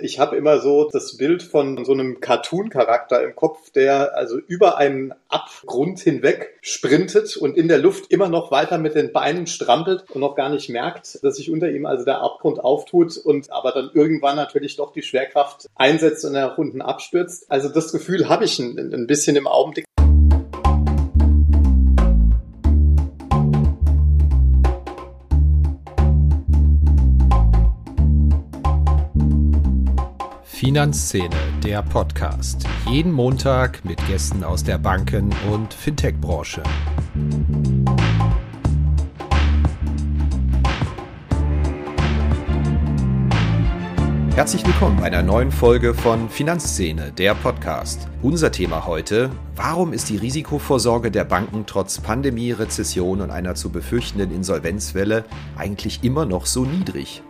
Ich habe immer so das Bild von so einem Cartoon-Charakter im Kopf, der also über einen Abgrund hinweg sprintet und in der Luft immer noch weiter mit den Beinen strampelt und noch gar nicht merkt, dass sich unter ihm also der Abgrund auftut und aber dann irgendwann natürlich doch die Schwerkraft einsetzt und er nach unten abstürzt. Also das Gefühl habe ich ein, ein bisschen im Augenblick. Finanzszene, der Podcast. Jeden Montag mit Gästen aus der Banken- und Fintech-Branche. Herzlich willkommen bei einer neuen Folge von Finanzszene, der Podcast. Unser Thema heute, warum ist die Risikovorsorge der Banken trotz Pandemie, Rezession und einer zu befürchtenden Insolvenzwelle eigentlich immer noch so niedrig?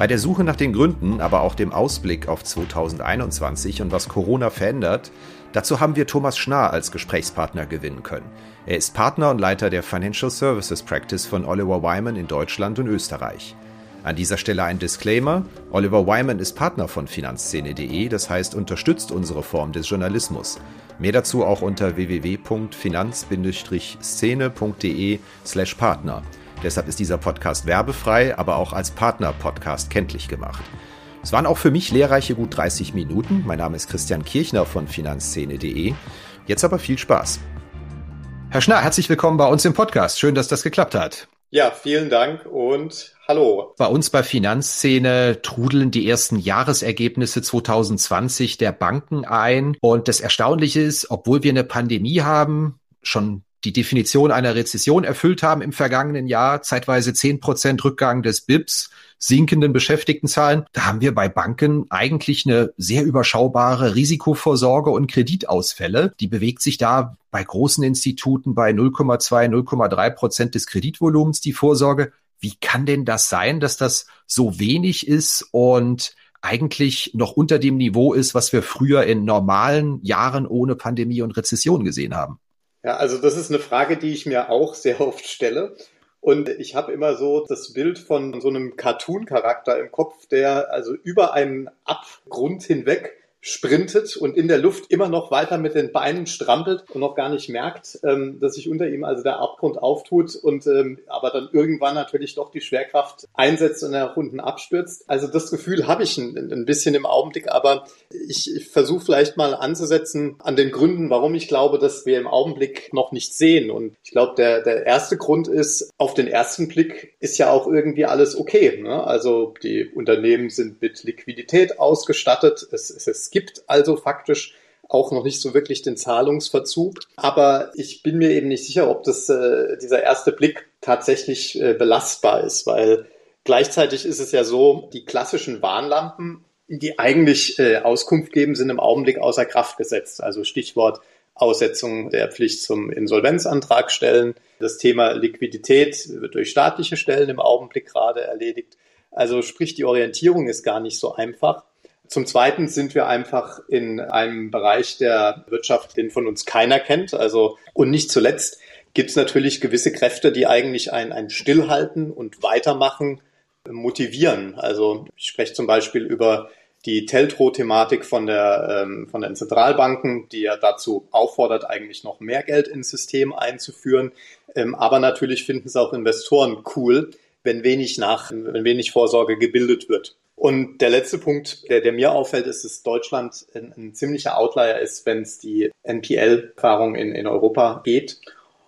Bei der Suche nach den Gründen, aber auch dem Ausblick auf 2021 und was Corona verändert, dazu haben wir Thomas Schnarr als Gesprächspartner gewinnen können. Er ist Partner und Leiter der Financial Services Practice von Oliver Wyman in Deutschland und Österreich. An dieser Stelle ein Disclaimer. Oliver Wyman ist Partner von Finanzszene.de, das heißt unterstützt unsere Form des Journalismus. Mehr dazu auch unter www.finanz-szene.de slash Partner. Deshalb ist dieser Podcast werbefrei, aber auch als Partner-Podcast kenntlich gemacht. Es waren auch für mich lehrreiche gut 30 Minuten. Mein Name ist Christian Kirchner von Finanzszene.de. Jetzt aber viel Spaß. Herr Schnarr, herzlich willkommen bei uns im Podcast. Schön, dass das geklappt hat. Ja, vielen Dank und hallo. Bei uns bei Finanzszene trudeln die ersten Jahresergebnisse 2020 der Banken ein. Und das Erstaunliche ist, obwohl wir eine Pandemie haben, schon die Definition einer Rezession erfüllt haben im vergangenen Jahr, zeitweise zehn Prozent Rückgang des BIPs, sinkenden Beschäftigtenzahlen. Da haben wir bei Banken eigentlich eine sehr überschaubare Risikovorsorge und Kreditausfälle. Die bewegt sich da bei großen Instituten bei 0,2, 0,3 Prozent des Kreditvolumens die Vorsorge. Wie kann denn das sein, dass das so wenig ist und eigentlich noch unter dem Niveau ist, was wir früher in normalen Jahren ohne Pandemie und Rezession gesehen haben? Ja, also das ist eine Frage, die ich mir auch sehr oft stelle. Und ich habe immer so das Bild von so einem Cartoon-Charakter im Kopf, der also über einen Abgrund hinweg sprintet und in der Luft immer noch weiter mit den Beinen strampelt und noch gar nicht merkt, ähm, dass sich unter ihm also der Abgrund auftut und ähm, aber dann irgendwann natürlich doch die Schwerkraft einsetzt und nach unten abstürzt. Also das Gefühl habe ich ein, ein, bisschen im Augenblick, aber ich, ich versuche vielleicht mal anzusetzen an den Gründen, warum ich glaube, dass wir im Augenblick noch nicht sehen. Und ich glaube, der, der erste Grund ist, auf den ersten Blick ist ja auch irgendwie alles okay. Ne? Also die Unternehmen sind mit Liquidität ausgestattet. Es, es, es gibt also faktisch auch noch nicht so wirklich den Zahlungsverzug. Aber ich bin mir eben nicht sicher, ob das, äh, dieser erste Blick tatsächlich äh, belastbar ist, weil gleichzeitig ist es ja so, die klassischen Warnlampen, die eigentlich äh, Auskunft geben, sind im Augenblick außer Kraft gesetzt. Also Stichwort Aussetzung der Pflicht zum Insolvenzantrag stellen. Das Thema Liquidität wird durch staatliche Stellen im Augenblick gerade erledigt. Also sprich, die Orientierung ist gar nicht so einfach. Zum Zweiten sind wir einfach in einem Bereich der Wirtschaft, den von uns keiner kennt. Also, und nicht zuletzt gibt es natürlich gewisse Kräfte, die eigentlich ein, ein Stillhalten und Weitermachen motivieren. Also ich spreche zum Beispiel über die Teltro-Thematik von, der, ähm, von den Zentralbanken, die ja dazu auffordert, eigentlich noch mehr Geld ins System einzuführen. Ähm, aber natürlich finden es auch Investoren cool, wenn wenig nach, wenn wenig Vorsorge gebildet wird. Und der letzte Punkt, der, der mir auffällt, ist, dass Deutschland ein, ein ziemlicher Outlier ist, wenn es die NPL-Erfahrung in, in Europa geht.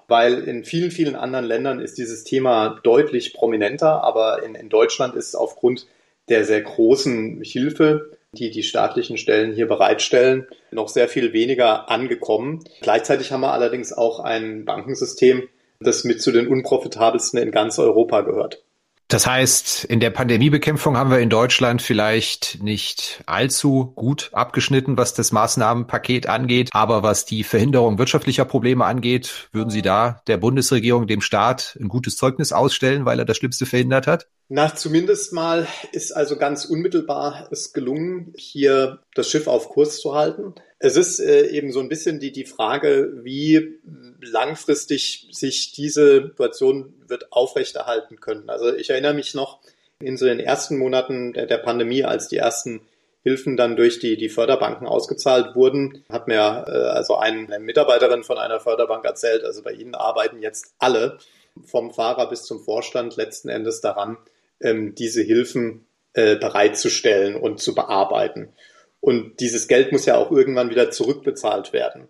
Weil in vielen, vielen anderen Ländern ist dieses Thema deutlich prominenter, aber in, in Deutschland ist aufgrund der sehr großen Hilfe, die die staatlichen Stellen hier bereitstellen, noch sehr viel weniger angekommen. Gleichzeitig haben wir allerdings auch ein Bankensystem, das mit zu den unprofitabelsten in ganz Europa gehört. Das heißt, in der Pandemiebekämpfung haben wir in Deutschland vielleicht nicht allzu gut abgeschnitten, was das Maßnahmenpaket angeht. Aber was die Verhinderung wirtschaftlicher Probleme angeht, würden Sie da der Bundesregierung, dem Staat ein gutes Zeugnis ausstellen, weil er das Schlimmste verhindert hat? Na, zumindest mal ist also ganz unmittelbar es gelungen, hier das Schiff auf Kurs zu halten. Es ist äh, eben so ein bisschen die, die Frage, wie langfristig sich diese Situation wird aufrechterhalten können. Also ich erinnere mich noch in so den ersten Monaten der, der Pandemie, als die ersten Hilfen dann durch die, die Förderbanken ausgezahlt wurden, hat mir äh, also eine Mitarbeiterin von einer Förderbank erzählt, also bei Ihnen arbeiten jetzt alle vom Fahrer bis zum Vorstand letzten Endes daran, ähm, diese Hilfen äh, bereitzustellen und zu bearbeiten. Und dieses Geld muss ja auch irgendwann wieder zurückbezahlt werden.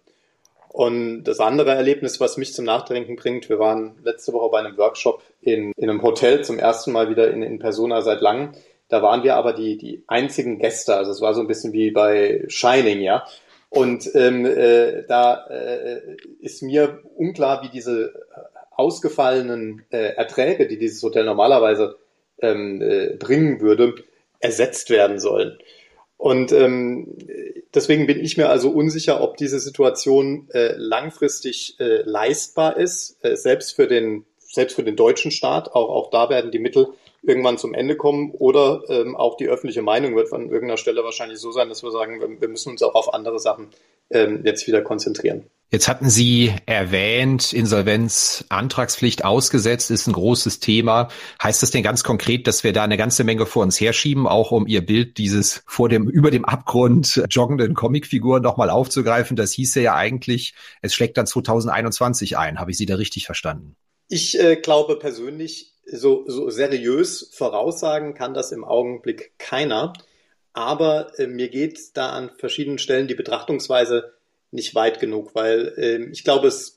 Und das andere Erlebnis, was mich zum Nachdenken bringt, wir waren letzte Woche bei einem Workshop in, in einem Hotel zum ersten Mal wieder in, in Persona seit langem. Da waren wir aber die, die einzigen Gäste. Also es war so ein bisschen wie bei Shining, ja. Und ähm, äh, da äh, ist mir unklar, wie diese ausgefallenen äh, Erträge, die dieses Hotel normalerweise ähm, äh, bringen würde, ersetzt werden sollen. Und ähm, deswegen bin ich mir also unsicher, ob diese Situation äh, langfristig äh, leistbar ist, äh, selbst für den selbst für den deutschen Staat. Auch auch da werden die Mittel irgendwann zum Ende kommen oder ähm, auch die öffentliche Meinung wird an irgendeiner Stelle wahrscheinlich so sein, dass wir sagen, wir, wir müssen uns auch auf andere Sachen ähm, jetzt wieder konzentrieren. Jetzt hatten Sie erwähnt, Insolvenz, Antragspflicht ausgesetzt ist ein großes Thema. Heißt das denn ganz konkret, dass wir da eine ganze Menge vor uns herschieben, auch um Ihr Bild dieses vor dem, über dem Abgrund joggenden Comicfiguren nochmal aufzugreifen? Das hieße ja eigentlich, es schlägt dann 2021 ein. Habe ich Sie da richtig verstanden? Ich äh, glaube persönlich, so, so seriös voraussagen kann das im Augenblick keiner. Aber äh, mir geht da an verschiedenen Stellen die Betrachtungsweise nicht weit genug, weil äh, ich glaube, es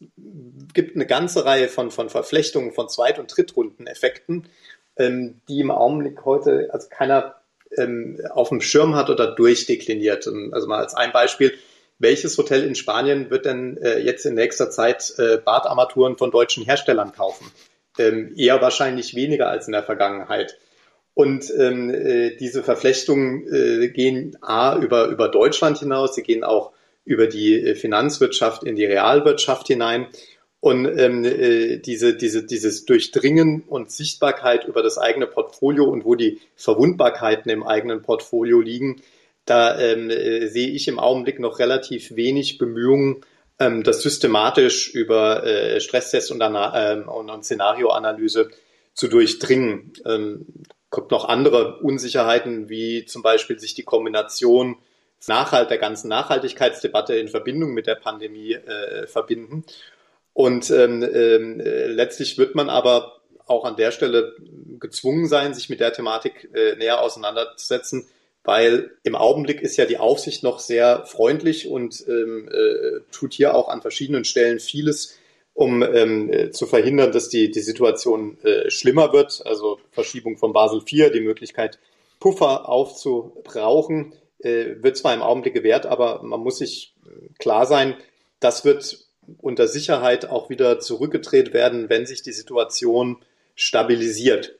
gibt eine ganze Reihe von, von Verflechtungen von Zweit- und Drittrundeneffekten, ähm, die im Augenblick heute also keiner ähm, auf dem Schirm hat oder durchdekliniert. Und also mal als ein Beispiel, welches Hotel in Spanien wird denn äh, jetzt in nächster Zeit äh, Badarmaturen von deutschen Herstellern kaufen? Ähm, eher wahrscheinlich weniger als in der Vergangenheit. Und ähm, äh, diese Verflechtungen äh, gehen A über, über Deutschland hinaus, sie gehen auch über die äh, Finanzwirtschaft in die Realwirtschaft hinein. Und ähm, äh, diese, diese, dieses Durchdringen und Sichtbarkeit über das eigene Portfolio und wo die Verwundbarkeiten im eigenen Portfolio liegen, da ähm, äh, sehe ich im Augenblick noch relativ wenig Bemühungen, ähm, das systematisch über äh, Stresstest und, ähm, und, und Szenarioanalyse zu durchdringen. Ähm, kommt noch andere Unsicherheiten, wie zum Beispiel sich die Kombination Nachhalt der ganzen Nachhaltigkeitsdebatte in Verbindung mit der Pandemie äh, verbinden. Und ähm, äh, letztlich wird man aber auch an der Stelle gezwungen sein, sich mit der Thematik äh, näher auseinanderzusetzen, weil im Augenblick ist ja die Aufsicht noch sehr freundlich und ähm, äh, tut hier auch an verschiedenen Stellen vieles, um ähm, äh, zu verhindern, dass die, die Situation äh, schlimmer wird. Also Verschiebung von Basel IV, die Möglichkeit, Puffer aufzubrauchen äh, wird zwar im Augenblick gewährt, aber man muss sich äh, klar sein, das wird unter Sicherheit auch wieder zurückgedreht werden, wenn sich die Situation stabilisiert.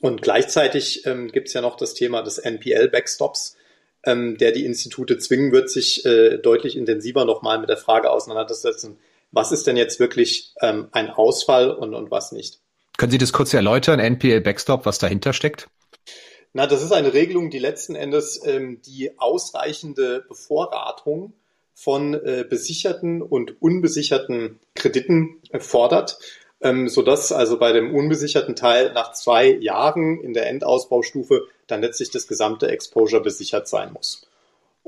Und gleichzeitig ähm, gibt es ja noch das Thema des NPL-Backstops, ähm, der die Institute zwingen wird, sich äh, deutlich intensiver nochmal mit der Frage auseinanderzusetzen, was ist denn jetzt wirklich ähm, ein Ausfall und, und was nicht. Können Sie das kurz erläutern, NPL-Backstop, was dahinter steckt? Na, das ist eine Regelung, die letzten Endes ähm, die ausreichende Bevorratung von äh, besicherten und unbesicherten Krediten äh, fordert, ähm, sodass also bei dem unbesicherten Teil nach zwei Jahren in der Endausbaustufe dann letztlich das gesamte Exposure besichert sein muss.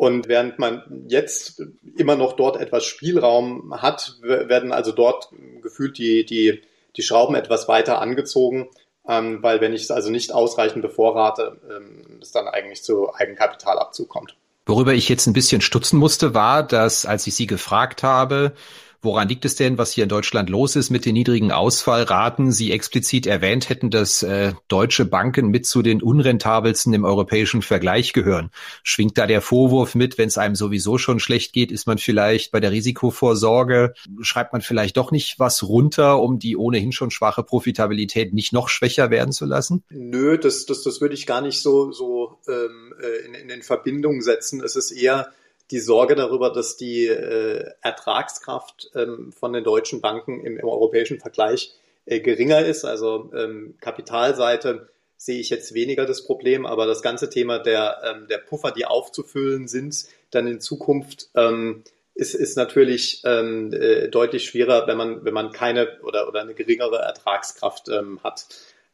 Und während man jetzt immer noch dort etwas Spielraum hat, werden also dort gefühlt die, die, die Schrauben etwas weiter angezogen, ähm, weil wenn ich es also nicht ausreichend bevorrate, ähm, es dann eigentlich zu Eigenkapitalabzug kommt. Worüber ich jetzt ein bisschen stutzen musste, war, dass als ich Sie gefragt habe, Woran liegt es denn, was hier in Deutschland los ist mit den niedrigen Ausfallraten? Sie explizit erwähnt hätten, dass äh, deutsche Banken mit zu den unrentabelsten im europäischen Vergleich gehören. Schwingt da der Vorwurf mit, wenn es einem sowieso schon schlecht geht, ist man vielleicht bei der Risikovorsorge, schreibt man vielleicht doch nicht was runter, um die ohnehin schon schwache Profitabilität nicht noch schwächer werden zu lassen? Nö, das, das, das würde ich gar nicht so, so ähm, äh, in, in, in Verbindung setzen. Es ist eher die Sorge darüber, dass die äh, Ertragskraft ähm, von den deutschen Banken im, im europäischen Vergleich äh, geringer ist. Also ähm, Kapitalseite sehe ich jetzt weniger das Problem, aber das ganze Thema der, ähm, der Puffer, die aufzufüllen sind, dann in Zukunft ähm, ist, ist natürlich ähm, äh, deutlich schwerer, wenn man, wenn man keine oder, oder eine geringere Ertragskraft ähm, hat.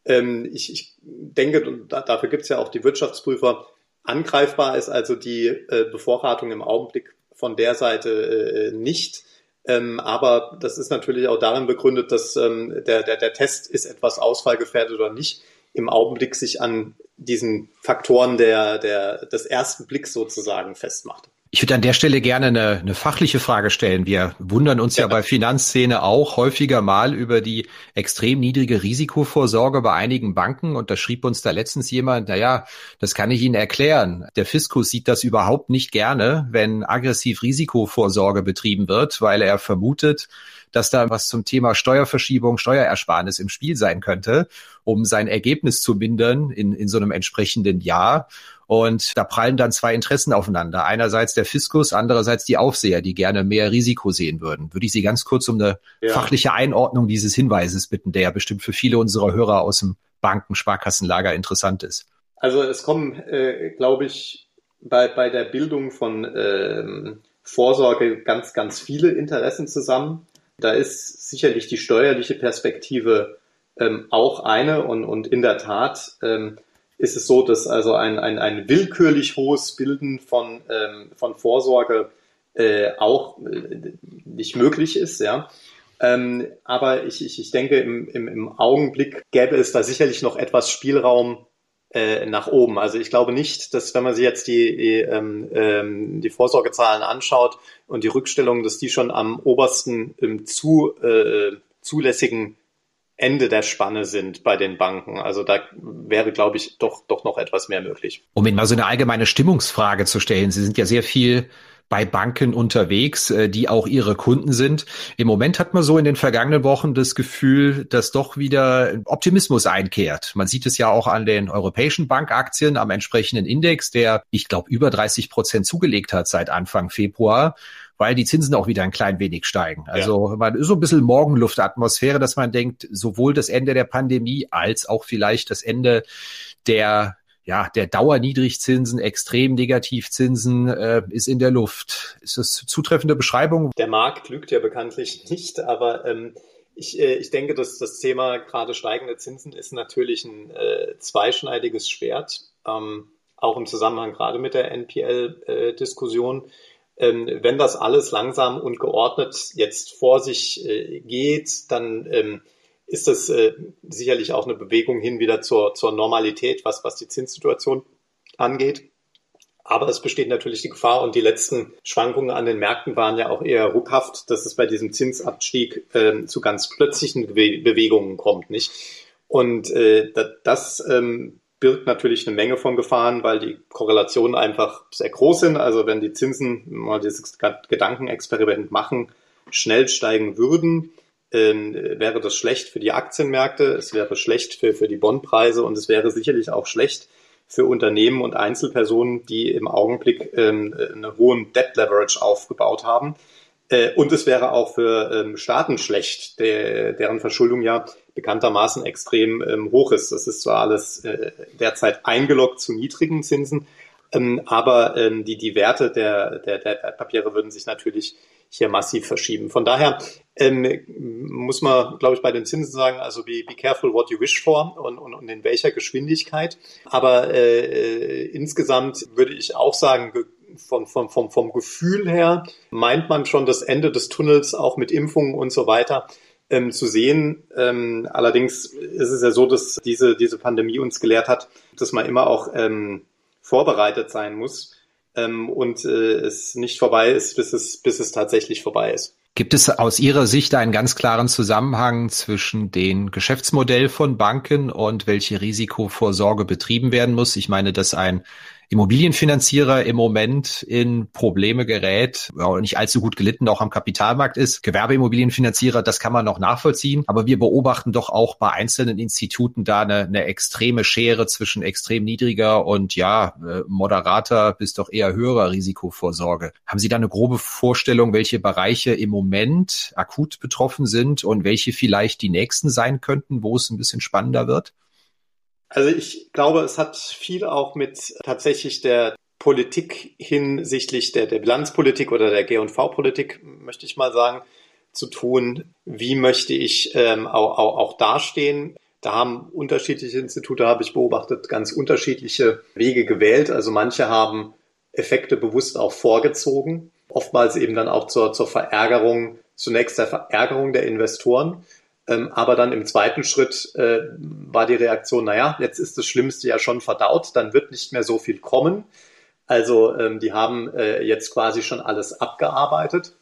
Ähm, ich, ich denke, und da, dafür gibt es ja auch die Wirtschaftsprüfer, angreifbar ist also die äh, Bevorratung im Augenblick von der Seite äh, nicht. Ähm, aber das ist natürlich auch darin begründet, dass ähm, der, der, der Test ist etwas ausfallgefährdet oder nicht, im Augenblick sich an diesen Faktoren der, der, des ersten Blicks sozusagen festmacht. Ich würde an der Stelle gerne eine, eine fachliche Frage stellen. Wir wundern uns ja, ja bei Finanzszene auch häufiger mal über die extrem niedrige Risikovorsorge bei einigen Banken. Und da schrieb uns da letztens jemand, na ja, das kann ich Ihnen erklären. Der Fiskus sieht das überhaupt nicht gerne, wenn aggressiv Risikovorsorge betrieben wird, weil er vermutet, dass da was zum Thema Steuerverschiebung, Steuerersparnis im Spiel sein könnte, um sein Ergebnis zu mindern in, in so einem entsprechenden Jahr. Und da prallen dann zwei Interessen aufeinander. Einerseits der Fiskus, andererseits die Aufseher, die gerne mehr Risiko sehen würden. Würde ich Sie ganz kurz um eine ja. fachliche Einordnung dieses Hinweises bitten, der ja bestimmt für viele unserer Hörer aus dem Banken-Sparkassenlager interessant ist. Also es kommen, äh, glaube ich, bei, bei der Bildung von ähm, Vorsorge ganz, ganz viele Interessen zusammen. Da ist sicherlich die steuerliche Perspektive ähm, auch eine und, und in der Tat ähm, ist es so, dass also ein, ein, ein willkürlich hohes Bilden von, ähm, von Vorsorge äh, auch äh, nicht möglich ist, ja. Ähm, aber ich, ich, ich denke, im, im, im Augenblick gäbe es da sicherlich noch etwas Spielraum äh, nach oben. Also ich glaube nicht, dass wenn man sich jetzt die, die, ähm, ähm, die Vorsorgezahlen anschaut und die Rückstellungen, dass die schon am obersten im zu, äh, zulässigen Ende der Spanne sind bei den Banken. Also da wäre, glaube ich, doch, doch noch etwas mehr möglich. Um Ihnen mal so eine allgemeine Stimmungsfrage zu stellen. Sie sind ja sehr viel bei Banken unterwegs, äh, die auch ihre Kunden sind. Im Moment hat man so in den vergangenen Wochen das Gefühl, dass doch wieder Optimismus einkehrt. Man sieht es ja auch an den europäischen Bankaktien am entsprechenden Index, der, ich glaube, über 30 Prozent zugelegt hat seit Anfang Februar weil die Zinsen auch wieder ein klein wenig steigen. Also ja. man ist so ein bisschen Morgenluftatmosphäre, dass man denkt, sowohl das Ende der Pandemie als auch vielleicht das Ende der ja, der Dauerniedrigzinsen, extrem Negativzinsen äh, ist in der Luft. Ist das zutreffende Beschreibung? Der Markt lügt ja bekanntlich nicht, aber ähm, ich, äh, ich denke, dass das Thema gerade steigende Zinsen ist natürlich ein äh, zweischneidiges Schwert, ähm, auch im Zusammenhang gerade mit der NPL-Diskussion. Äh, ähm, wenn das alles langsam und geordnet jetzt vor sich äh, geht, dann ähm, ist das äh, sicherlich auch eine Bewegung hin wieder zur, zur Normalität, was, was die Zinssituation angeht. Aber es besteht natürlich die Gefahr und die letzten Schwankungen an den Märkten waren ja auch eher ruckhaft, dass es bei diesem Zinsabstieg äh, zu ganz plötzlichen Bewe Bewegungen kommt, nicht? Und äh, das ähm, birgt natürlich eine Menge von Gefahren, weil die Korrelationen einfach sehr groß sind. Also wenn die Zinsen, mal dieses Gedankenexperiment machen, schnell steigen würden, ähm, wäre das schlecht für die Aktienmärkte, es wäre schlecht für, für die Bondpreise und es wäre sicherlich auch schlecht für Unternehmen und Einzelpersonen, die im Augenblick ähm, einen hohen Debt Leverage aufgebaut haben. Äh, und es wäre auch für ähm, Staaten schlecht, der, deren Verschuldung ja bekanntermaßen extrem ähm, hoch ist. Das ist zwar alles äh, derzeit eingeloggt zu niedrigen Zinsen, ähm, aber ähm, die, die Werte der, der, der Papiere würden sich natürlich hier massiv verschieben. Von daher ähm, muss man, glaube ich, bei den Zinsen sagen, also be, be careful what you wish for und, und, und in welcher Geschwindigkeit. Aber äh, insgesamt würde ich auch sagen, vom, vom, vom, vom Gefühl her meint man schon das Ende des Tunnels auch mit Impfungen und so weiter ähm, zu sehen. Ähm, allerdings ist es ja so, dass diese, diese Pandemie uns gelehrt hat, dass man immer auch ähm, vorbereitet sein muss ähm, und äh, es nicht vorbei ist, bis es, bis es tatsächlich vorbei ist. Gibt es aus Ihrer Sicht einen ganz klaren Zusammenhang zwischen den Geschäftsmodell von Banken und welche Risikovorsorge betrieben werden muss? Ich meine, dass ein Immobilienfinanzierer im Moment in Probleme gerät, ja, nicht allzu gut gelitten auch am Kapitalmarkt ist. Gewerbeimmobilienfinanzierer, das kann man noch nachvollziehen. Aber wir beobachten doch auch bei einzelnen Instituten da eine, eine extreme Schere zwischen extrem niedriger und ja, äh, moderater bis doch eher höherer Risikovorsorge. Haben Sie da eine grobe Vorstellung, welche Bereiche im Moment akut betroffen sind und welche vielleicht die nächsten sein könnten, wo es ein bisschen spannender wird? Also ich glaube, es hat viel auch mit tatsächlich der Politik hinsichtlich der, der Bilanzpolitik oder der G&V-Politik, möchte ich mal sagen, zu tun. Wie möchte ich ähm, auch, auch, auch dastehen? da haben unterschiedliche Institute, habe ich beobachtet, ganz unterschiedliche Wege gewählt. Also manche haben Effekte bewusst auch vorgezogen, oftmals eben dann auch zur, zur Verärgerung, zunächst der Verärgerung der Investoren. Ähm, aber dann im zweiten Schritt äh, war die Reaktion, naja, jetzt ist das Schlimmste ja schon verdaut, dann wird nicht mehr so viel kommen. Also ähm, die haben äh, jetzt quasi schon alles abgearbeitet.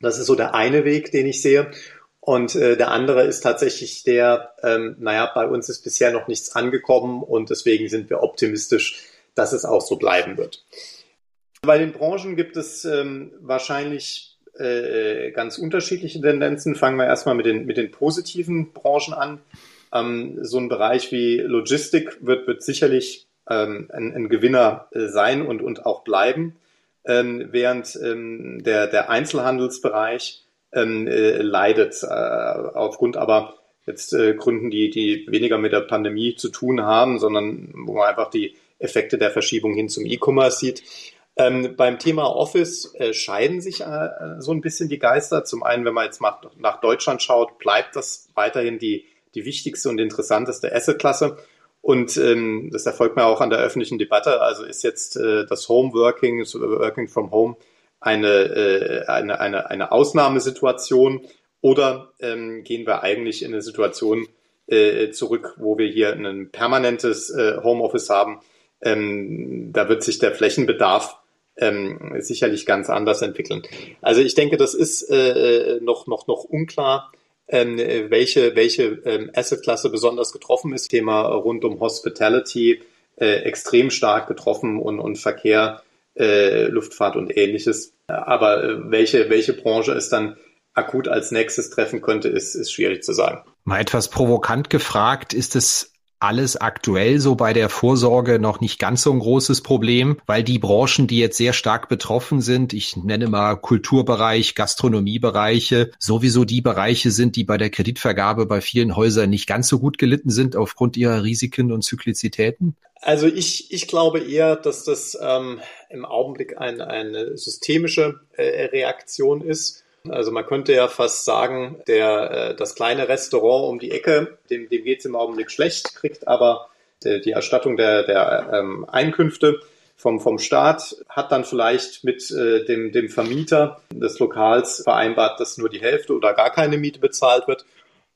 Das ist so der eine Weg, den ich sehe. Und äh, der andere ist tatsächlich der, ähm, naja, bei uns ist bisher noch nichts angekommen und deswegen sind wir optimistisch, dass es auch so bleiben wird. Bei den Branchen gibt es ähm, wahrscheinlich äh, ganz unterschiedliche Tendenzen. Fangen wir erstmal mit den, mit den positiven Branchen an. Ähm, so ein Bereich wie Logistik wird, wird sicherlich ähm, ein, ein Gewinner äh, sein und, und auch bleiben, ähm, während ähm, der, der Einzelhandelsbereich ähm, äh, leidet, äh, aufgrund aber jetzt Gründen, die, die weniger mit der Pandemie zu tun haben, sondern wo man einfach die Effekte der Verschiebung hin zum E-Commerce sieht. Ähm, beim Thema Office äh, scheiden sich äh, so ein bisschen die Geister. Zum einen, wenn man jetzt mal nach Deutschland schaut, bleibt das weiterhin die, die wichtigste und interessanteste Assetklasse. Und ähm, das erfolgt mir auch an der öffentlichen Debatte. Also ist jetzt äh, das Homeworking, so Working from Home, eine, äh, eine, eine, eine Ausnahmesituation oder ähm, gehen wir eigentlich in eine Situation äh, zurück, wo wir hier ein permanentes äh, Homeoffice haben? Ähm, da wird sich der Flächenbedarf ähm, sicherlich ganz anders entwickeln. Also ich denke, das ist äh, noch, noch, noch unklar, ähm, welche, welche ähm, Assetklasse besonders getroffen ist. Thema rund um Hospitality äh, extrem stark getroffen und, und Verkehr, äh, Luftfahrt und ähnliches. Aber äh, welche, welche Branche es dann akut als nächstes treffen könnte, ist, ist schwierig zu sagen. Mal etwas provokant gefragt, ist es alles aktuell so bei der Vorsorge noch nicht ganz so ein großes Problem, weil die Branchen, die jetzt sehr stark betroffen sind, ich nenne mal Kulturbereich, Gastronomiebereiche, sowieso die Bereiche sind, die bei der Kreditvergabe bei vielen Häusern nicht ganz so gut gelitten sind aufgrund ihrer Risiken und Zyklizitäten? Also ich, ich glaube eher, dass das ähm, im Augenblick ein, eine systemische äh, Reaktion ist also man könnte ja fast sagen, der, äh, das kleine Restaurant um die Ecke, dem, dem geht es im Augenblick schlecht, kriegt aber die, die Erstattung der, der ähm, Einkünfte vom, vom Staat, hat dann vielleicht mit äh, dem, dem Vermieter des Lokals vereinbart, dass nur die Hälfte oder gar keine Miete bezahlt wird.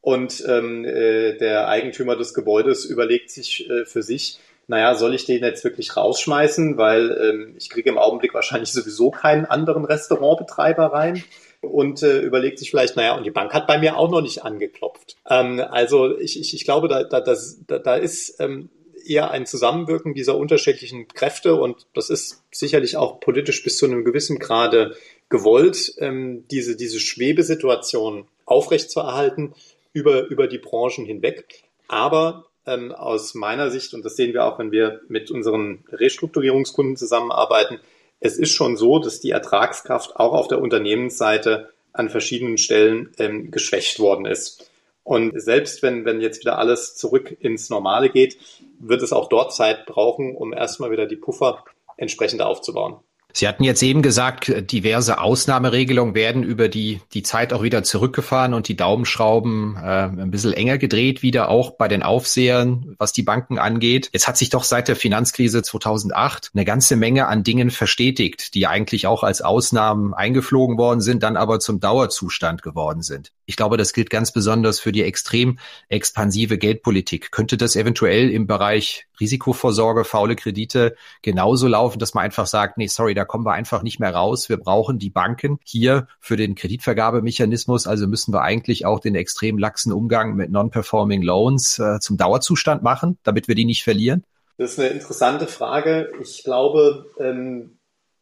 Und ähm, äh, der Eigentümer des Gebäudes überlegt sich äh, für sich, naja, soll ich den jetzt wirklich rausschmeißen, weil ähm, ich kriege im Augenblick wahrscheinlich sowieso keinen anderen Restaurantbetreiber rein und äh, überlegt sich vielleicht, naja, und die Bank hat bei mir auch noch nicht angeklopft. Ähm, also ich, ich, ich glaube, da, da, das, da, da ist ähm, eher ein Zusammenwirken dieser unterschiedlichen Kräfte und das ist sicherlich auch politisch bis zu einem gewissen Grade gewollt, ähm, diese, diese Schwebesituation aufrechtzuerhalten über, über die Branchen hinweg. Aber ähm, aus meiner Sicht, und das sehen wir auch, wenn wir mit unseren Restrukturierungskunden zusammenarbeiten, es ist schon so, dass die Ertragskraft auch auf der Unternehmensseite an verschiedenen Stellen ähm, geschwächt worden ist. Und selbst wenn, wenn jetzt wieder alles zurück ins Normale geht, wird es auch dort Zeit brauchen, um erstmal wieder die Puffer entsprechend aufzubauen. Sie hatten jetzt eben gesagt, diverse Ausnahmeregelungen werden über die, die Zeit auch wieder zurückgefahren und die Daumenschrauben äh, ein bisschen enger gedreht, wieder auch bei den Aufsehern, was die Banken angeht. Jetzt hat sich doch seit der Finanzkrise 2008 eine ganze Menge an Dingen verstetigt, die eigentlich auch als Ausnahmen eingeflogen worden sind, dann aber zum Dauerzustand geworden sind. Ich glaube, das gilt ganz besonders für die extrem expansive Geldpolitik. Könnte das eventuell im Bereich Risikovorsorge, faule Kredite genauso laufen, dass man einfach sagt, nee, sorry, da kommen wir einfach nicht mehr raus. Wir brauchen die Banken hier für den Kreditvergabemechanismus. Also müssen wir eigentlich auch den extrem laxen Umgang mit Non-Performing Loans äh, zum Dauerzustand machen, damit wir die nicht verlieren? Das ist eine interessante Frage. Ich glaube, ähm,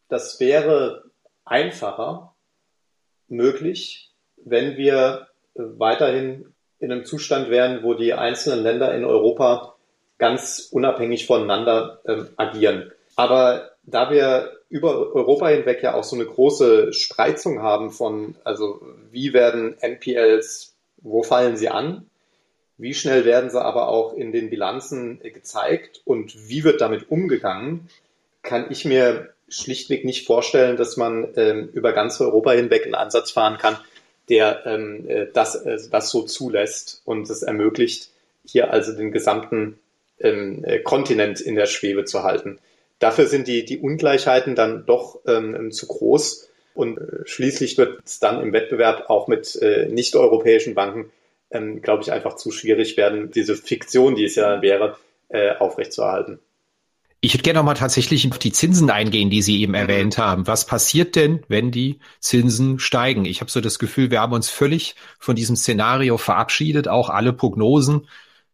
das wäre einfacher möglich, wenn wir weiterhin in einem Zustand wären, wo die einzelnen Länder in Europa ganz unabhängig voneinander ähm, agieren. Aber da wir über Europa hinweg ja auch so eine große Spreizung haben von, also wie werden NPLs, wo fallen sie an? Wie schnell werden sie aber auch in den Bilanzen gezeigt und wie wird damit umgegangen? Kann ich mir schlichtweg nicht vorstellen, dass man ähm, über ganz Europa hinweg einen Ansatz fahren kann, der ähm, äh, das, äh, das so zulässt und es ermöglicht, hier also den gesamten ähm, äh, Kontinent in der Schwebe zu halten. Dafür sind die, die Ungleichheiten dann doch ähm, zu groß und äh, schließlich wird es dann im Wettbewerb auch mit äh, nicht-europäischen Banken, ähm, glaube ich, einfach zu schwierig werden, diese Fiktion, die es ja wäre, äh, aufrechtzuerhalten. Ich hätte gerne noch mal tatsächlich auf die Zinsen eingehen, die Sie eben mhm. erwähnt haben. Was passiert denn, wenn die Zinsen steigen? Ich habe so das Gefühl, wir haben uns völlig von diesem Szenario verabschiedet. Auch alle Prognosen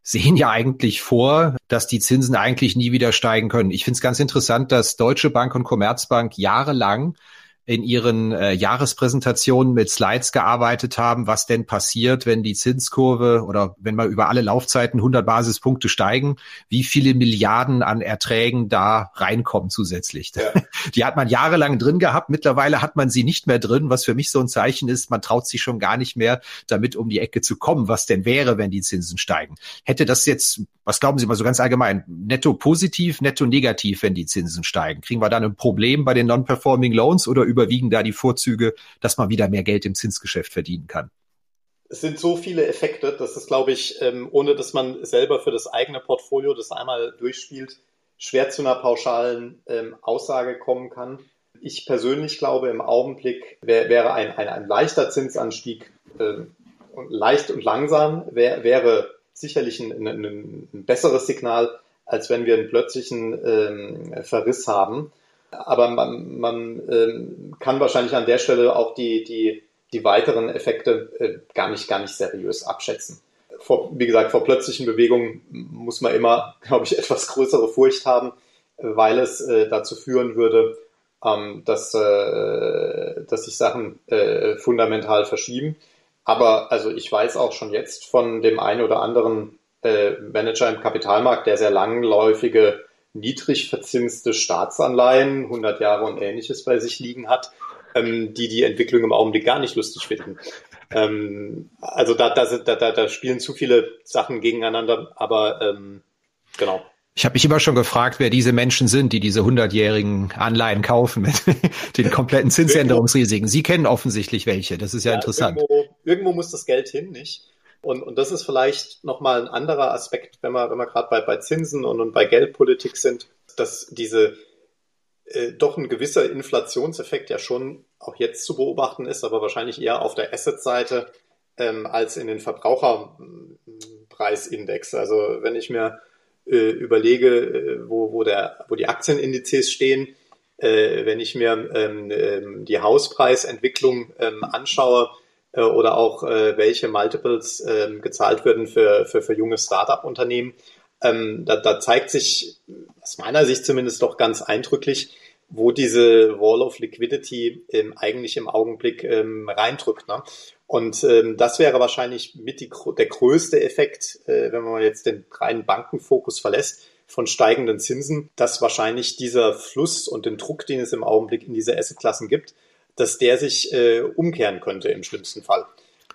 sehen ja eigentlich vor, dass die Zinsen eigentlich nie wieder steigen können. Ich finde es ganz interessant, dass Deutsche Bank und Commerzbank jahrelang in ihren äh, Jahrespräsentationen mit Slides gearbeitet haben, was denn passiert, wenn die Zinskurve oder wenn wir über alle Laufzeiten 100 Basispunkte steigen, wie viele Milliarden an Erträgen da reinkommen zusätzlich. Ja. Die hat man jahrelang drin gehabt, mittlerweile hat man sie nicht mehr drin, was für mich so ein Zeichen ist, man traut sich schon gar nicht mehr damit um die Ecke zu kommen, was denn wäre, wenn die Zinsen steigen. Hätte das jetzt, was glauben Sie mal so ganz allgemein, netto positiv, netto negativ, wenn die Zinsen steigen? Kriegen wir dann ein Problem bei den Non-Performing Loans oder überwiegen da die Vorzüge, dass man wieder mehr Geld im Zinsgeschäft verdienen kann? Es sind so viele Effekte, dass es, glaube ich, ähm, ohne dass man selber für das eigene Portfolio das einmal durchspielt, schwer zu einer pauschalen ähm, Aussage kommen kann. Ich persönlich glaube, im Augenblick wär, wäre ein, ein, ein leichter Zinsanstieg äh, leicht und langsam, wär, wäre sicherlich ein, ein, ein, besseres Signal, als wenn wir einen plötzlichen ähm, Verriss haben. Aber man, man ähm, kann wahrscheinlich an der Stelle auch die, die, die weiteren Effekte äh, gar, nicht, gar nicht seriös abschätzen. Vor, wie gesagt, vor plötzlichen Bewegungen muss man immer, glaube ich, etwas größere Furcht haben, weil es äh, dazu führen würde, ähm, dass, äh, dass sich Sachen äh, fundamental verschieben. Aber also ich weiß auch schon jetzt von dem einen oder anderen äh, Manager im Kapitalmarkt, der sehr langläufige niedrig verzinste Staatsanleihen, 100 Jahre und ähnliches bei sich liegen hat, ähm, die die Entwicklung im Augenblick gar nicht lustig finden. Ähm, also da, da, da, da spielen zu viele Sachen gegeneinander, aber ähm, genau. Ich habe mich immer schon gefragt, wer diese Menschen sind, die diese hundertjährigen Anleihen kaufen mit den kompletten Zinsänderungsrisiken. Sie kennen offensichtlich welche. Das ist ja, ja interessant. Irgendwo, irgendwo muss das Geld hin, nicht? Und, und das ist vielleicht nochmal ein anderer Aspekt, wenn wir, wenn wir gerade bei, bei Zinsen und, und bei Geldpolitik sind, dass diese äh, doch ein gewisser Inflationseffekt ja schon auch jetzt zu beobachten ist, aber wahrscheinlich eher auf der Asset-Seite ähm, als in den Verbraucherpreisindex. Also wenn ich mir äh, überlege, äh, wo, wo, der, wo die Aktienindizes stehen, äh, wenn ich mir ähm, ähm die Hauspreisentwicklung ähm, anschaue, äh, oder auch äh, welche Multiples äh, gezahlt werden für, für, für junge Startup-Unternehmen. Ähm, da, da zeigt sich aus meiner Sicht zumindest doch ganz eindrücklich, wo diese Wall of Liquidity ähm, eigentlich im Augenblick ähm, reindrückt. Ne? Und ähm, das wäre wahrscheinlich mit die, der größte Effekt, äh, wenn man jetzt den reinen Bankenfokus verlässt, von steigenden Zinsen, dass wahrscheinlich dieser Fluss und den Druck, den es im Augenblick in diese Assetklassen gibt, dass der sich äh, umkehren könnte im schlimmsten Fall.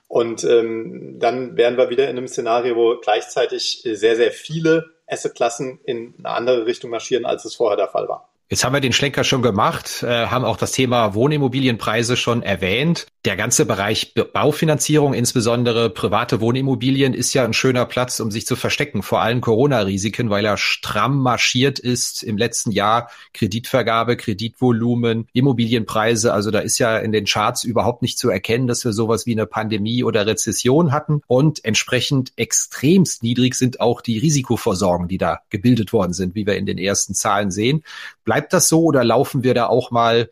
Und ähm, dann wären wir wieder in einem Szenario, wo gleichzeitig sehr, sehr viele Assetklassen in eine andere Richtung marschieren, als es vorher der Fall war. Jetzt haben wir den Schlenker schon gemacht, äh, haben auch das Thema Wohnimmobilienpreise schon erwähnt. Der ganze Bereich Baufinanzierung, insbesondere private Wohnimmobilien, ist ja ein schöner Platz, um sich zu verstecken, vor allem Corona-Risiken, weil er stramm marschiert ist im letzten Jahr. Kreditvergabe, Kreditvolumen, Immobilienpreise. Also da ist ja in den Charts überhaupt nicht zu erkennen, dass wir sowas wie eine Pandemie oder Rezession hatten. Und entsprechend extremst niedrig sind auch die Risikoversorgung, die da gebildet worden sind, wie wir in den ersten Zahlen sehen. Bleibt das so oder laufen wir da auch mal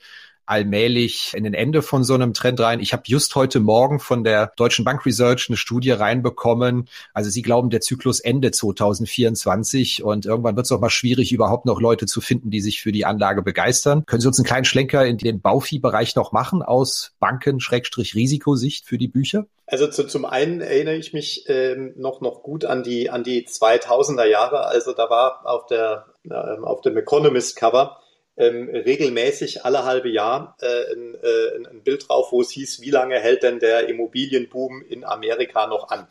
allmählich in den Ende von so einem Trend rein. Ich habe just heute Morgen von der Deutschen Bank Research eine Studie reinbekommen. Also sie glauben, der Zyklus Ende 2024 und irgendwann wird es auch mal schwierig, überhaupt noch Leute zu finden, die sich für die Anlage begeistern. Können Sie uns einen kleinen Schlenker in den Bauviehbereich noch machen aus Banken-Risikosicht für die Bücher? Also zu, zum einen erinnere ich mich ähm, noch noch gut an die an die 2000er Jahre. Also da war auf der äh, auf dem Economist Cover ähm, regelmäßig alle halbe Jahr äh, ein, äh, ein Bild drauf, wo es hieß, wie lange hält denn der Immobilienboom in Amerika noch an?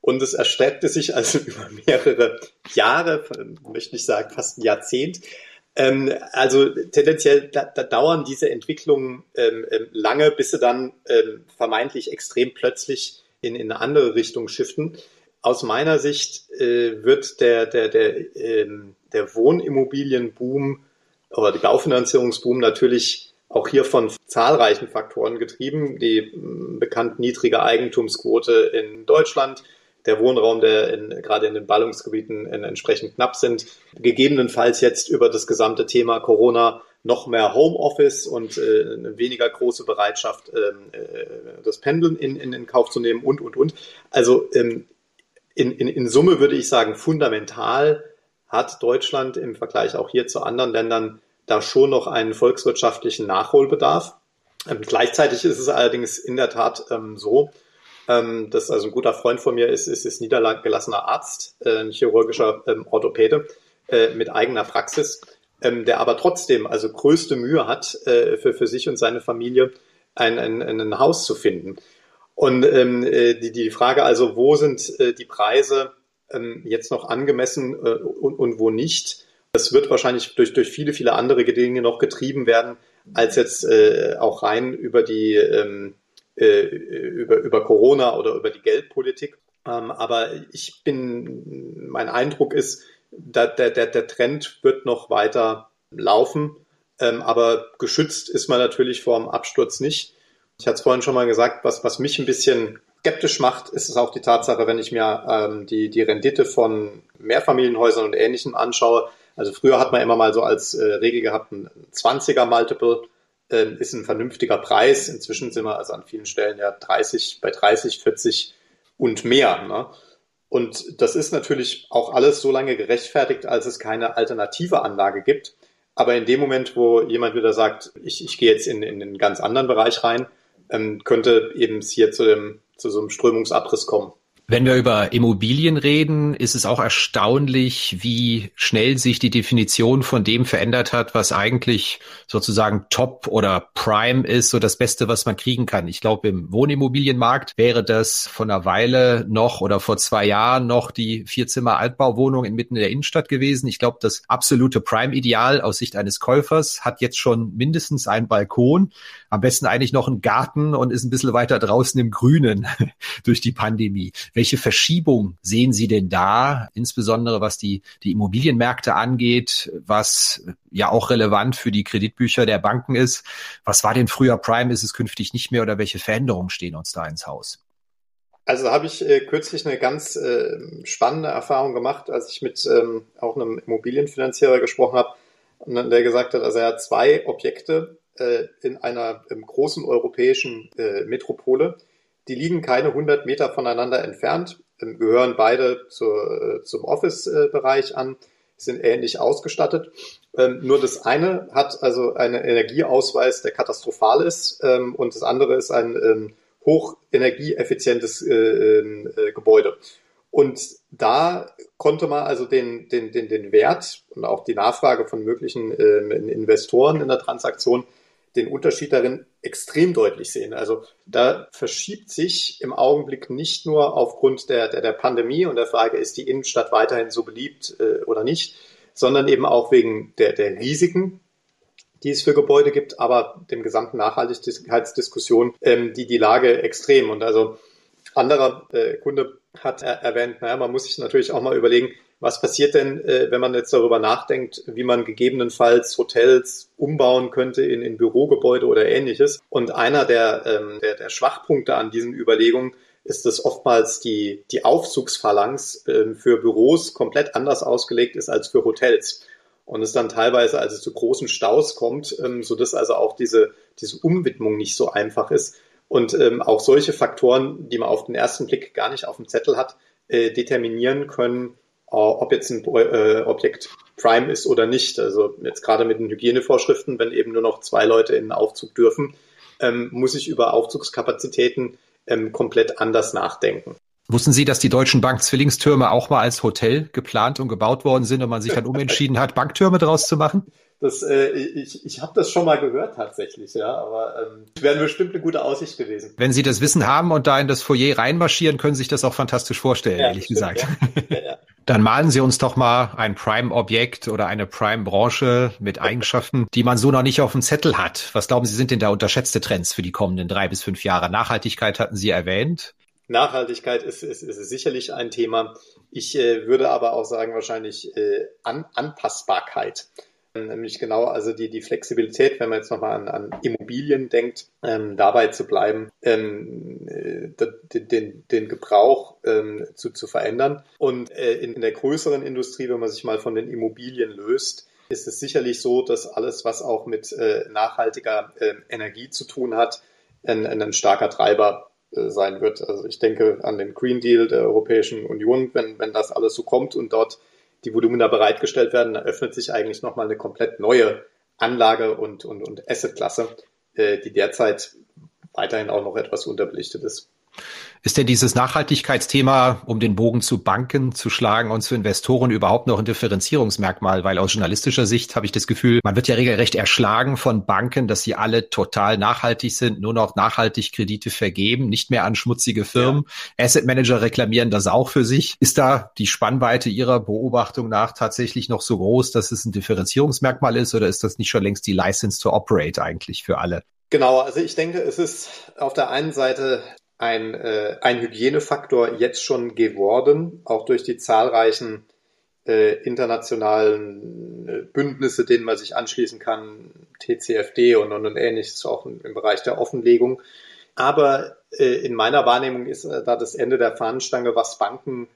Und es erstreckte sich also über mehrere Jahre, möchte ich sagen fast ein Jahrzehnt. Ähm, also tendenziell da, da dauern diese Entwicklungen ähm, ähm, lange, bis sie dann ähm, vermeintlich extrem plötzlich in, in eine andere Richtung shiften. aus meiner Sicht äh, wird der, der, der, ähm, der Wohnimmobilienboom oder die Baufinanzierungsboom natürlich auch hier von zahlreichen Faktoren getrieben. Die mm, bekannt niedrige Eigentumsquote in Deutschland, der Wohnraum, der in, gerade in den Ballungsgebieten in, entsprechend knapp sind, gegebenenfalls jetzt über das gesamte Thema Corona noch mehr Homeoffice und äh, eine weniger große Bereitschaft, ähm, äh, das Pendeln in, in, in Kauf zu nehmen und, und, und. Also ähm, in, in, in Summe würde ich sagen, fundamental hat Deutschland im Vergleich auch hier zu anderen Ländern da schon noch einen volkswirtschaftlichen Nachholbedarf. Ähm, gleichzeitig ist es allerdings in der Tat ähm, so, ähm, dass also ein guter Freund von mir ist, ist, ist niedergelassener Arzt, äh, ein chirurgischer ähm, Orthopäde äh, mit eigener Praxis, ähm, der aber trotzdem also größte Mühe hat, äh, für, für sich und seine Familie ein, ein, ein Haus zu finden. Und ähm, äh, die, die Frage also, wo sind äh, die Preise ähm, jetzt noch angemessen äh, und, und wo nicht? Das wird wahrscheinlich durch, durch viele, viele andere Dinge noch getrieben werden, als jetzt äh, auch rein über die ähm, äh, über, über Corona oder über die Geldpolitik. Ähm, aber ich bin, mein Eindruck ist, da, der, der, der Trend wird noch weiter laufen. Ähm, aber geschützt ist man natürlich vor dem Absturz nicht. Ich hatte es vorhin schon mal gesagt, was, was mich ein bisschen skeptisch macht, ist es auch die Tatsache, wenn ich mir ähm, die, die Rendite von Mehrfamilienhäusern und Ähnlichem anschaue, also früher hat man immer mal so als äh, Regel gehabt, ein 20er Multiple äh, ist ein vernünftiger Preis. Inzwischen sind wir also an vielen Stellen ja 30, bei 30, 40 und mehr. Ne? Und das ist natürlich auch alles so lange gerechtfertigt, als es keine alternative Anlage gibt. Aber in dem Moment, wo jemand wieder sagt, ich, ich gehe jetzt in, in einen ganz anderen Bereich rein, ähm, könnte eben es hier zu, dem, zu so einem Strömungsabriss kommen. Wenn wir über Immobilien reden, ist es auch erstaunlich, wie schnell sich die Definition von dem verändert hat, was eigentlich sozusagen Top oder Prime ist, so das Beste, was man kriegen kann. Ich glaube, im Wohnimmobilienmarkt wäre das von einer Weile noch oder vor zwei Jahren noch die Vierzimmer Altbauwohnung inmitten der Innenstadt gewesen. Ich glaube, das absolute Prime-Ideal aus Sicht eines Käufers hat jetzt schon mindestens einen Balkon, am besten eigentlich noch einen Garten und ist ein bisschen weiter draußen im Grünen durch die Pandemie. Welche Verschiebung sehen Sie denn da, insbesondere was die, die Immobilienmärkte angeht, was ja auch relevant für die Kreditbücher der Banken ist? Was war denn früher Prime, ist es künftig nicht mehr oder welche Veränderungen stehen uns da ins Haus? Also habe ich äh, kürzlich eine ganz äh, spannende Erfahrung gemacht, als ich mit ähm, auch einem Immobilienfinanzierer gesprochen habe, und der gesagt hat, also er hat zwei Objekte in einer großen europäischen äh, Metropole, die liegen keine 100 Meter voneinander entfernt, ähm, gehören beide zur, äh, zum Office-Bereich an, sind ähnlich ausgestattet. Ähm, nur das eine hat also einen Energieausweis, der katastrophal ist, ähm, und das andere ist ein hochenergieeffizientes Gebäude. Und da konnte man also den, den, den, den Wert und auch die Nachfrage von möglichen Investoren in der Transaktion den Unterschied darin extrem deutlich sehen. Also da verschiebt sich im Augenblick nicht nur aufgrund der, der, der Pandemie und der Frage, ist die Innenstadt weiterhin so beliebt äh, oder nicht, sondern eben auch wegen der, der Risiken, die es für Gebäude gibt, aber dem gesamten Nachhaltigkeitsdiskussion, ähm, die die Lage extrem. Und also anderer äh, Kunde hat er erwähnt, naja, man muss sich natürlich auch mal überlegen, was passiert denn, äh, wenn man jetzt darüber nachdenkt, wie man gegebenenfalls Hotels umbauen könnte in, in Bürogebäude oder ähnliches? Und einer der, ähm, der, der Schwachpunkte an diesen Überlegungen ist, dass oftmals die, die Aufzugsphalanx äh, für Büros komplett anders ausgelegt ist als für Hotels. Und es dann teilweise also zu großen Staus kommt, ähm, sodass also auch diese, diese Umwidmung nicht so einfach ist. Und ähm, auch solche Faktoren, die man auf den ersten Blick gar nicht auf dem Zettel hat, äh, determinieren können, ob jetzt ein äh, Objekt Prime ist oder nicht. Also jetzt gerade mit den Hygienevorschriften, wenn eben nur noch zwei Leute in den Aufzug dürfen, ähm, muss ich über Aufzugskapazitäten ähm, komplett anders nachdenken. Wussten Sie, dass die Deutschen Bank Zwillingstürme auch mal als Hotel geplant und gebaut worden sind und man sich dann umentschieden hat, Banktürme draus zu machen? Das, äh, ich ich habe das schon mal gehört tatsächlich, ja, aber ähm, wäre bestimmt eine gute Aussicht gewesen. Wenn Sie das Wissen haben und da in das Foyer reinmarschieren, können Sie sich das auch fantastisch vorstellen, ja, ehrlich stimmt, gesagt. Ja. Ja, Dann malen Sie uns doch mal ein Prime-Objekt oder eine Prime-Branche mit Eigenschaften, die man so noch nicht auf dem Zettel hat. Was glauben Sie, sind denn da unterschätzte Trends für die kommenden drei bis fünf Jahre? Nachhaltigkeit hatten Sie erwähnt. Nachhaltigkeit ist, ist, ist sicherlich ein Thema. Ich äh, würde aber auch sagen, wahrscheinlich äh, An Anpassbarkeit. Nämlich genau, also die, die Flexibilität, wenn man jetzt nochmal an, an Immobilien denkt, ähm, dabei zu bleiben, ähm, äh, den, den Gebrauch ähm, zu, zu verändern. Und äh, in, in der größeren Industrie, wenn man sich mal von den Immobilien löst, ist es sicherlich so, dass alles, was auch mit äh, nachhaltiger äh, Energie zu tun hat, ein, ein starker Treiber äh, sein wird. Also ich denke an den Green Deal der Europäischen Union, wenn, wenn das alles so kommt und dort die Volumina bereitgestellt werden, dann öffnet sich eigentlich nochmal eine komplett neue Anlage und, und, und Assetklasse, äh, die derzeit weiterhin auch noch etwas unterbelichtet ist. Ist denn dieses Nachhaltigkeitsthema, um den Bogen zu Banken zu schlagen und zu Investoren überhaupt noch ein Differenzierungsmerkmal? Weil aus journalistischer Sicht habe ich das Gefühl, man wird ja regelrecht erschlagen von Banken, dass sie alle total nachhaltig sind, nur noch nachhaltig Kredite vergeben, nicht mehr an schmutzige Firmen. Ja. Asset Manager reklamieren das auch für sich. Ist da die Spannweite Ihrer Beobachtung nach tatsächlich noch so groß, dass es ein Differenzierungsmerkmal ist oder ist das nicht schon längst die License to Operate eigentlich für alle? Genau, also ich denke, es ist auf der einen Seite ein, äh, ein Hygienefaktor jetzt schon geworden, auch durch die zahlreichen äh, internationalen äh, Bündnisse, denen man sich anschließen kann, TCFD und, und, und ähnliches, auch im Bereich der Offenlegung. Aber äh, in meiner Wahrnehmung ist äh, da das Ende der Fahnenstange, was Banken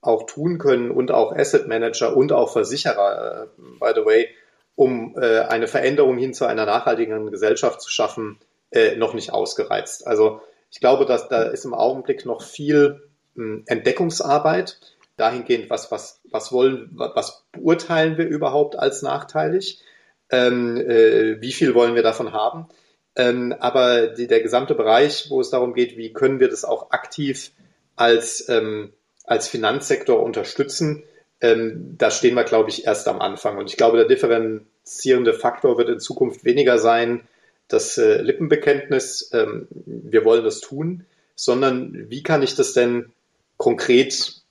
auch tun können und auch Asset Manager und auch Versicherer, äh, by the way, um äh, eine Veränderung hin zu einer nachhaltigen Gesellschaft zu schaffen, äh, noch nicht ausgereizt. Also ich glaube, dass da ist im Augenblick noch viel hm, Entdeckungsarbeit dahingehend, was, was, was wollen, was beurteilen wir überhaupt als nachteilig, ähm, äh, wie viel wollen wir davon haben. Ähm, aber die, der gesamte Bereich, wo es darum geht, wie können wir das auch aktiv als, ähm, als Finanzsektor unterstützen, ähm, da stehen wir, glaube ich, erst am Anfang. Und ich glaube, der differenzierende Faktor wird in Zukunft weniger sein, das äh, Lippenbekenntnis, ähm, wir wollen das tun, sondern wie kann ich das denn konkret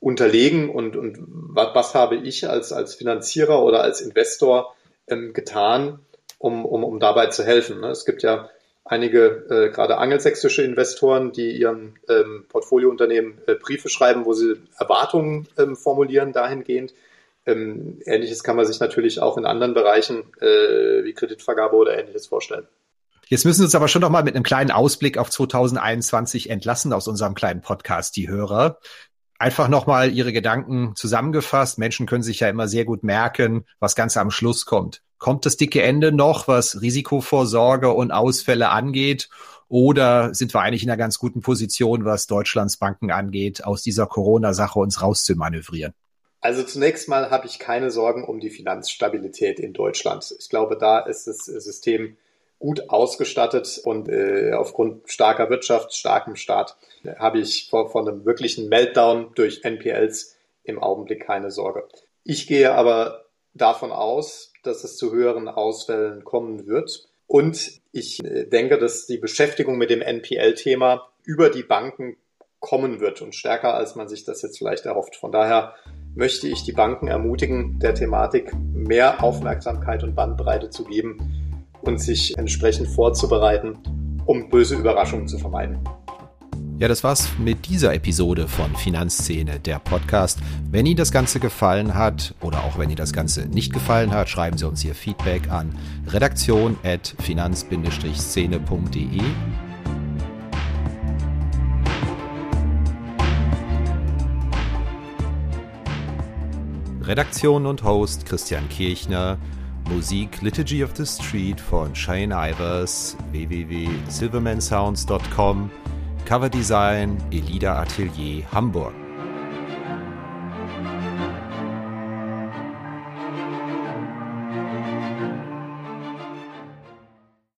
unterlegen und, und was, was habe ich als, als Finanzierer oder als Investor ähm, getan, um, um, um dabei zu helfen. Ne? Es gibt ja einige äh, gerade angelsächsische Investoren, die ihren ähm, Portfoliounternehmen äh, Briefe schreiben, wo sie Erwartungen ähm, formulieren dahingehend. Ähm, Ähnliches kann man sich natürlich auch in anderen Bereichen äh, wie Kreditvergabe oder Ähnliches vorstellen. Jetzt müssen wir uns aber schon noch mal mit einem kleinen Ausblick auf 2021 entlassen aus unserem kleinen Podcast, die Hörer. Einfach noch mal Ihre Gedanken zusammengefasst. Menschen können sich ja immer sehr gut merken, was ganz am Schluss kommt. Kommt das dicke Ende noch, was Risikovorsorge und Ausfälle angeht? Oder sind wir eigentlich in einer ganz guten Position, was Deutschlands Banken angeht, aus dieser Corona-Sache uns rauszumanövrieren? Also zunächst mal habe ich keine Sorgen um die Finanzstabilität in Deutschland. Ich glaube, da ist das System gut ausgestattet und äh, aufgrund starker Wirtschaft, starkem Staat habe ich vor, vor einem wirklichen Meltdown durch NPLs im Augenblick keine Sorge. Ich gehe aber davon aus, dass es zu höheren Ausfällen kommen wird. Und ich äh, denke, dass die Beschäftigung mit dem NPL-Thema über die Banken kommen wird und stärker, als man sich das jetzt vielleicht erhofft. Von daher möchte ich die Banken ermutigen, der Thematik mehr Aufmerksamkeit und Bandbreite zu geben und sich entsprechend vorzubereiten, um böse Überraschungen zu vermeiden. Ja, das war's mit dieser Episode von Finanzszene, der Podcast. Wenn Ihnen das Ganze gefallen hat oder auch wenn Ihnen das Ganze nicht gefallen hat, schreiben Sie uns Ihr Feedback an redaktion.finanz-szene.de Redaktion und Host Christian Kirchner. Musik Liturgy of the Street von Shane Ivers, www.silvermansounds.com. Coverdesign Elida Atelier Hamburg.